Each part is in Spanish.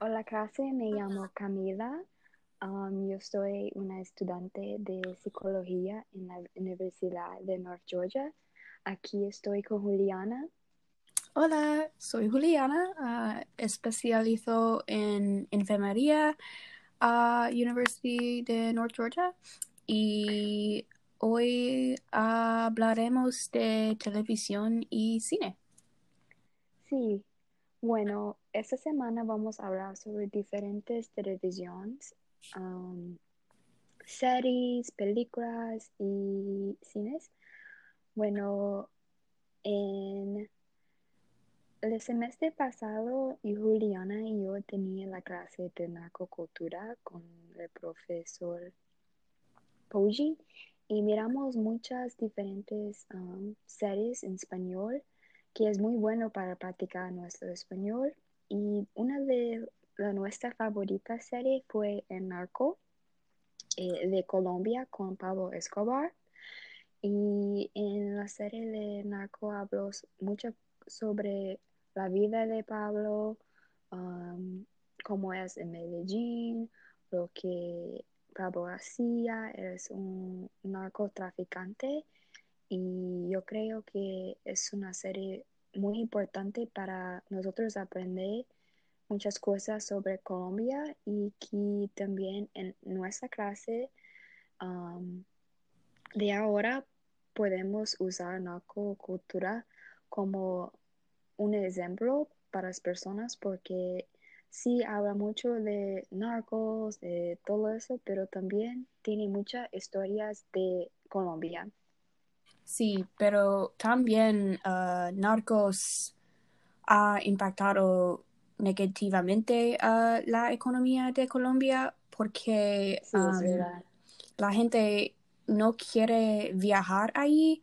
Hola clase, me llamo Camila. Um, yo soy una estudiante de psicología en la Universidad de North Georgia. Aquí estoy con Juliana. Hola, soy Juliana, uh, especializo en enfermería a University de North Georgia y hoy hablaremos de televisión y cine. Sí, bueno, esta semana vamos a hablar sobre diferentes televisiones, series, películas y cines. Bueno, en el semestre pasado, Juliana y yo tenía la clase de narcocultura con el profesor Poggi y miramos muchas diferentes um, series en español que es muy bueno para practicar nuestro español. Y una de la nuestra favorita serie fue El Narco eh, de Colombia con Pablo Escobar. Y en la serie de Narco habló mucho sobre la vida de Pablo, um, cómo es en Medellín, lo que Pablo hacía, es un narcotraficante y yo creo que es una serie muy importante para nosotros aprender muchas cosas sobre Colombia y que también en nuestra clase de ahora podemos usar narcocultura como un ejemplo para las personas porque sí habla mucho de narcos, de todo eso, pero también tiene muchas historias de Colombia. Sí, pero también uh, Narcos ha impactado negativamente a la economía de Colombia porque Sí, um, la gente no quiere viajar ahí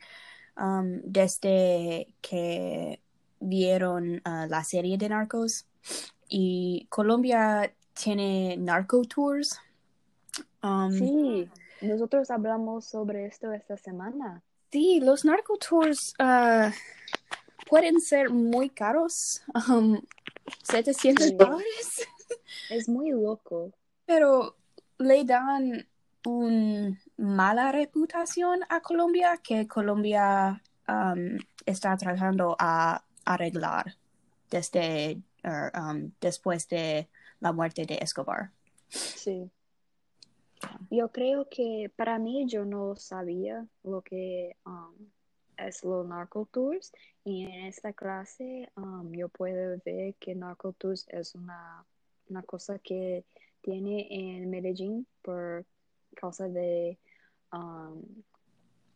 um, desde que vieron uh, la serie de Narcos y Colombia tiene narco tours. Um, Sí, nosotros hablamos sobre esto esta semana. Sí, los narco tours uh, pueden ser muy caros, um, 700 Sí. dólares, Es muy loco. pero le dan una mala reputación a Colombia que Colombia um, está tratando a arreglar desde er, um, después de la muerte de Escobar. Sí. Yo creo que para mí yo no sabía lo que um, es los narco tours y en esta clase um, yo puedo ver que narco tours es una, una cosa que tiene en Medellín por causa de um,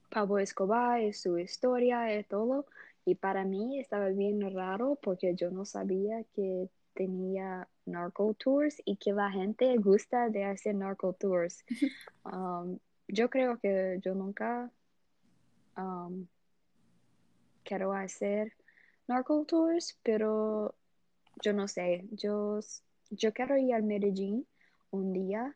Pablo Escobar y su historia y todo. Y para mí estaba bien raro porque yo no sabía que tenía narco tours y que la gente gusta de hacer narco tours. Um, yo creo que yo nunca um, quiero hacer narco tours, pero yo no sé, yo, yo quiero ir al Medellín un día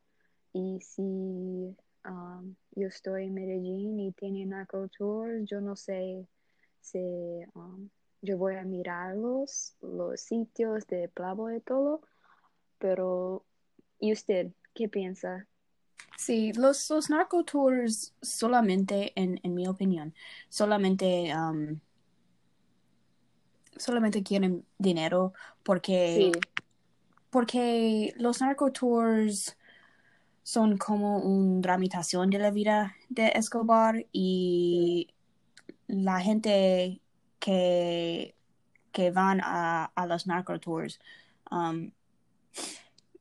y si um, yo estoy en Medellín y tiene narco tours, yo no sé si um, yo voy a mirarlos, los sitios de Plavo y todo, pero ¿y usted qué piensa? Sí, los, los narco tours solamente, en, en mi opinión, solamente, um, solamente quieren dinero porque, Sí, porque los narco tours son como una dramitación de la vida de Escobar y la gente que, que van a, a los narco tours um,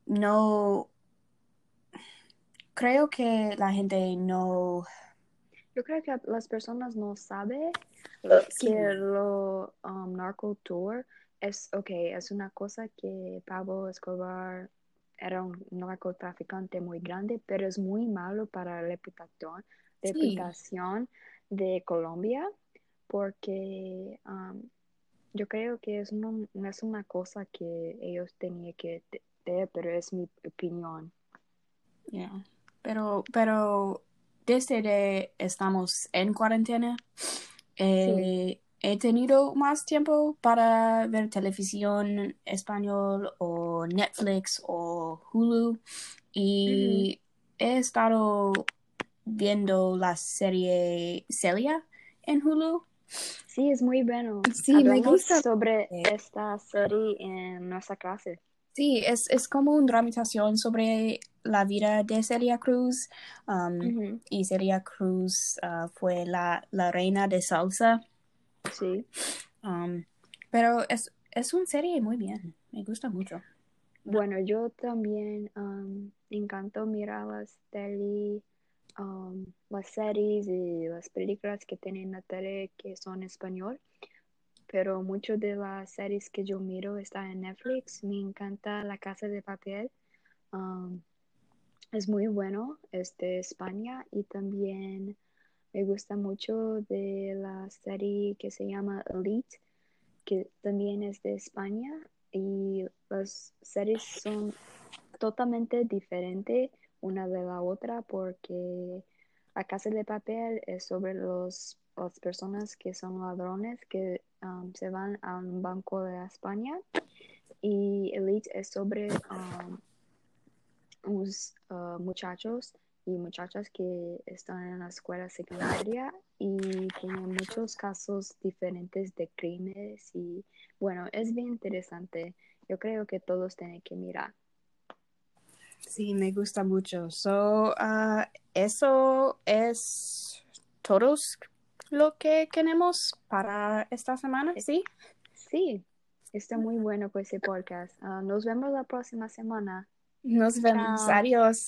no creo que la gente no yo creo que las personas no saben Sí. que lo um, narco tour es, ok, es una cosa que Pablo Escobar era un narcotraficante muy grande, pero es muy malo para la reputación, Sí. reputación de Colombia, porque um, yo creo que es no, no es una cosa que ellos tenían que tener, pero es mi opinión. Yeah. Pero, pero desde que estamos en cuarentena, eh, he tenido más tiempo para ver televisión español o Netflix o Hulu y he estado viendo la serie Celia en Hulu. Sí, es muy bueno. Sí, me gusta. sobre esta serie en nuestra clase. Sí, es, es como una dramatización sobre la vida de Celia Cruz. um, Y Celia Cruz ah, fue la, la reina de salsa. Sí. um, pero es, es una serie muy bien. Me gusta mucho. Bueno, yo también um, encantó mirar las tele, um, las series y las películas que tienen la tele que son español. Pero muchas de las series que yo miro están en Netflix. Me encanta La Casa de Papel. Es muy bueno, es de España y también me gusta mucho de la serie que se llama Elite, que también es de España y las series son totalmente diferentes una de la otra porque La Casa de Papel es sobre los, las personas que son ladrones que um, se van a un banco de España y Elite es sobre um, unos uh, muchachos y muchachas que están en la escuela secundaria y tienen muchos casos diferentes de crímenes y bueno, es bien interesante. Yo creo que todos tienen que mirar. Sí, me gusta mucho. So, ah, eso es todos lo que tenemos para esta semana, ¿sí? Sí, está muy bueno con ese podcast. Ah, nos vemos la próxima semana. Nos vemos. Chao. Adiós.